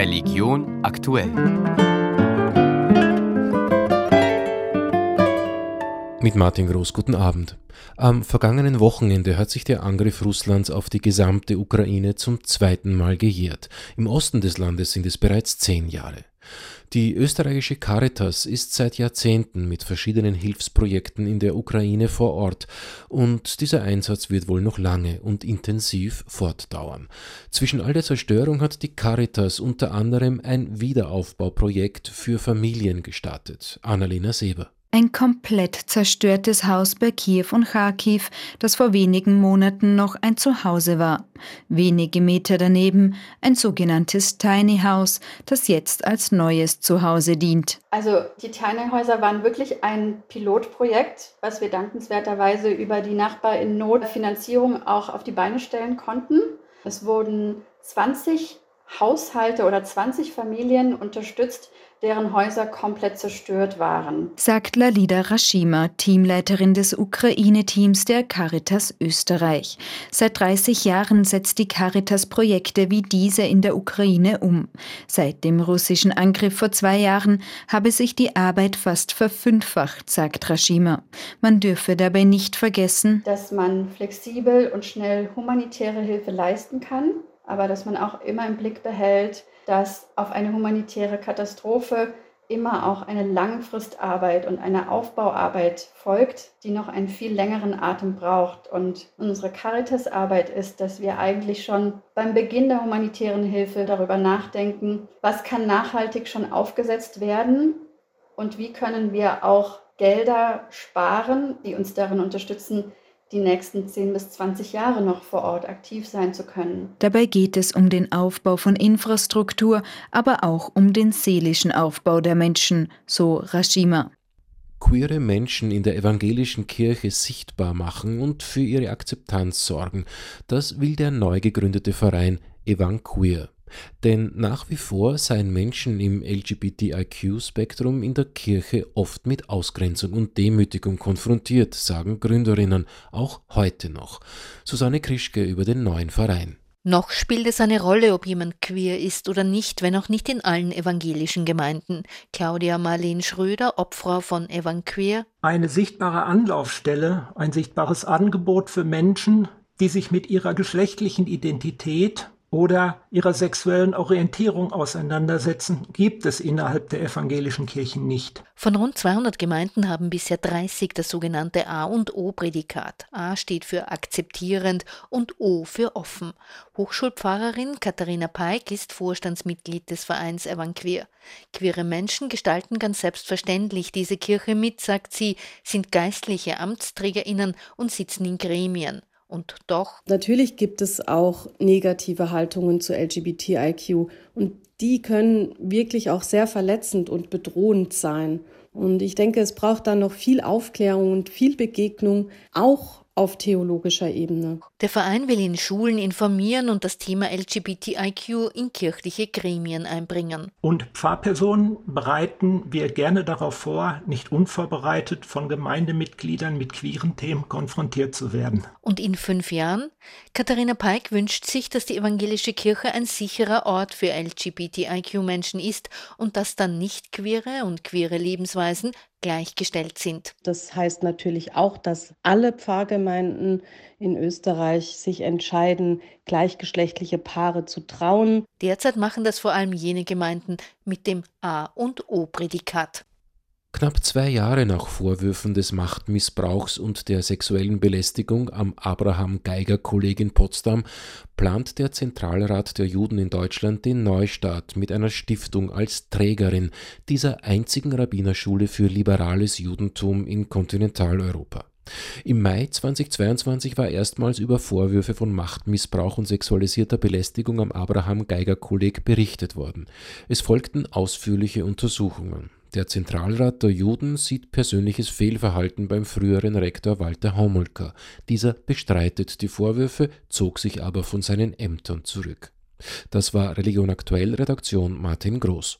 Religion aktuell. Mit Martin Groß, guten Abend. Am vergangenen Wochenende hat sich der Angriff Russlands auf die gesamte Ukraine zum zweiten Mal gejährt. Im Osten des Landes sind es bereits zehn Jahre. Die österreichische Caritas ist seit Jahrzehnten mit verschiedenen Hilfsprojekten in der Ukraine vor Ort und dieser Einsatz wird wohl noch lange und intensiv fortdauern. Zwischen all der Zerstörung hat die Caritas unter anderem ein Wiederaufbauprojekt für Familien gestartet. Annalena Seber. Ein komplett zerstörtes Haus bei Kiew und Kharkiv, das vor wenigen Monaten noch ein Zuhause war. Wenige Meter daneben ein sogenanntes Tiny House, das jetzt als neues Zuhause dient. Also die Tiny Häuser waren wirklich ein Pilotprojekt, was wir dankenswerterweise über die Nachbar in Not Finanzierung auch auf die Beine stellen konnten. Es wurden 20 Haushalte oder 20 Familien unterstützt, deren Häuser komplett zerstört waren. Sagt Lalida Rashima, Teamleiterin des Ukraine-Teams der Caritas Österreich. Seit 30 Jahren setzt die Caritas Projekte wie diese in der Ukraine um. Seit dem russischen Angriff vor zwei Jahren habe sich die Arbeit fast verfünffacht, sagt Rashima. Man dürfe dabei nicht vergessen, dass man flexibel und schnell humanitäre Hilfe leisten kann aber dass man auch immer im Blick behält, dass auf eine humanitäre Katastrophe immer auch eine Langfristarbeit und eine Aufbauarbeit folgt, die noch einen viel längeren Atem braucht. Und unsere Caritas-Arbeit ist, dass wir eigentlich schon beim Beginn der humanitären Hilfe darüber nachdenken, was kann nachhaltig schon aufgesetzt werden und wie können wir auch Gelder sparen, die uns darin unterstützen, die nächsten 10 bis 20 Jahre noch vor Ort aktiv sein zu können. Dabei geht es um den Aufbau von Infrastruktur, aber auch um den seelischen Aufbau der Menschen, so Rashima. Queere Menschen in der evangelischen Kirche sichtbar machen und für ihre Akzeptanz sorgen, das will der neu gegründete Verein Evanqueer. Denn nach wie vor seien Menschen im LGBTIQ-Spektrum in der Kirche oft mit Ausgrenzung und Demütigung konfrontiert, sagen Gründerinnen, auch heute noch. Susanne Krischke über den neuen Verein. Noch spielt es eine Rolle, ob jemand queer ist oder nicht, wenn auch nicht in allen evangelischen Gemeinden. Claudia Marleen Schröder, Obfrau von Evanqueer. Eine sichtbare Anlaufstelle, ein sichtbares Angebot für Menschen, die sich mit ihrer geschlechtlichen Identität oder ihrer sexuellen Orientierung auseinandersetzen, gibt es innerhalb der evangelischen Kirchen nicht. Von rund 200 Gemeinden haben bisher 30 das sogenannte A und O-Prädikat. A steht für akzeptierend und O für offen. Hochschulpfarrerin Katharina Peik ist Vorstandsmitglied des Vereins Evanqueer. Queere Menschen gestalten ganz selbstverständlich diese Kirche mit, sagt sie, sind geistliche AmtsträgerInnen und sitzen in Gremien. Und doch. Natürlich gibt es auch negative Haltungen zu LGBTIQ und die können wirklich auch sehr verletzend und bedrohend sein. Und ich denke, es braucht da noch viel Aufklärung und viel Begegnung, auch auf theologischer Ebene. Der Verein will in Schulen informieren und das Thema LGBTIQ in kirchliche Gremien einbringen. Und Pfarrpersonen bereiten wir gerne darauf vor, nicht unvorbereitet von Gemeindemitgliedern mit queeren Themen konfrontiert zu werden. Und in fünf Jahren? Katharina Peik wünscht sich, dass die evangelische Kirche ein sicherer Ort für LGBTIQ-Menschen ist und dass dann nicht queere und queere Lebensweisen gleichgestellt sind. Das heißt natürlich auch, dass alle Pfarrgemeinden in Österreich sich entscheiden, gleichgeschlechtliche Paare zu trauen. Derzeit machen das vor allem jene Gemeinden mit dem A und O-Prädikat. Knapp zwei Jahre nach Vorwürfen des Machtmissbrauchs und der sexuellen Belästigung am Abraham Geiger Kolleg in Potsdam plant der Zentralrat der Juden in Deutschland den Neustart mit einer Stiftung als Trägerin dieser einzigen Rabbinerschule für liberales Judentum in Kontinentaleuropa. Im Mai 2022 war erstmals über Vorwürfe von Machtmissbrauch und sexualisierter Belästigung am Abraham Geiger Kolleg berichtet worden. Es folgten ausführliche Untersuchungen. Der Zentralrat der Juden sieht persönliches Fehlverhalten beim früheren Rektor Walter Homolka. Dieser bestreitet die Vorwürfe, zog sich aber von seinen Ämtern zurück. Das war Religion aktuell Redaktion Martin Groß.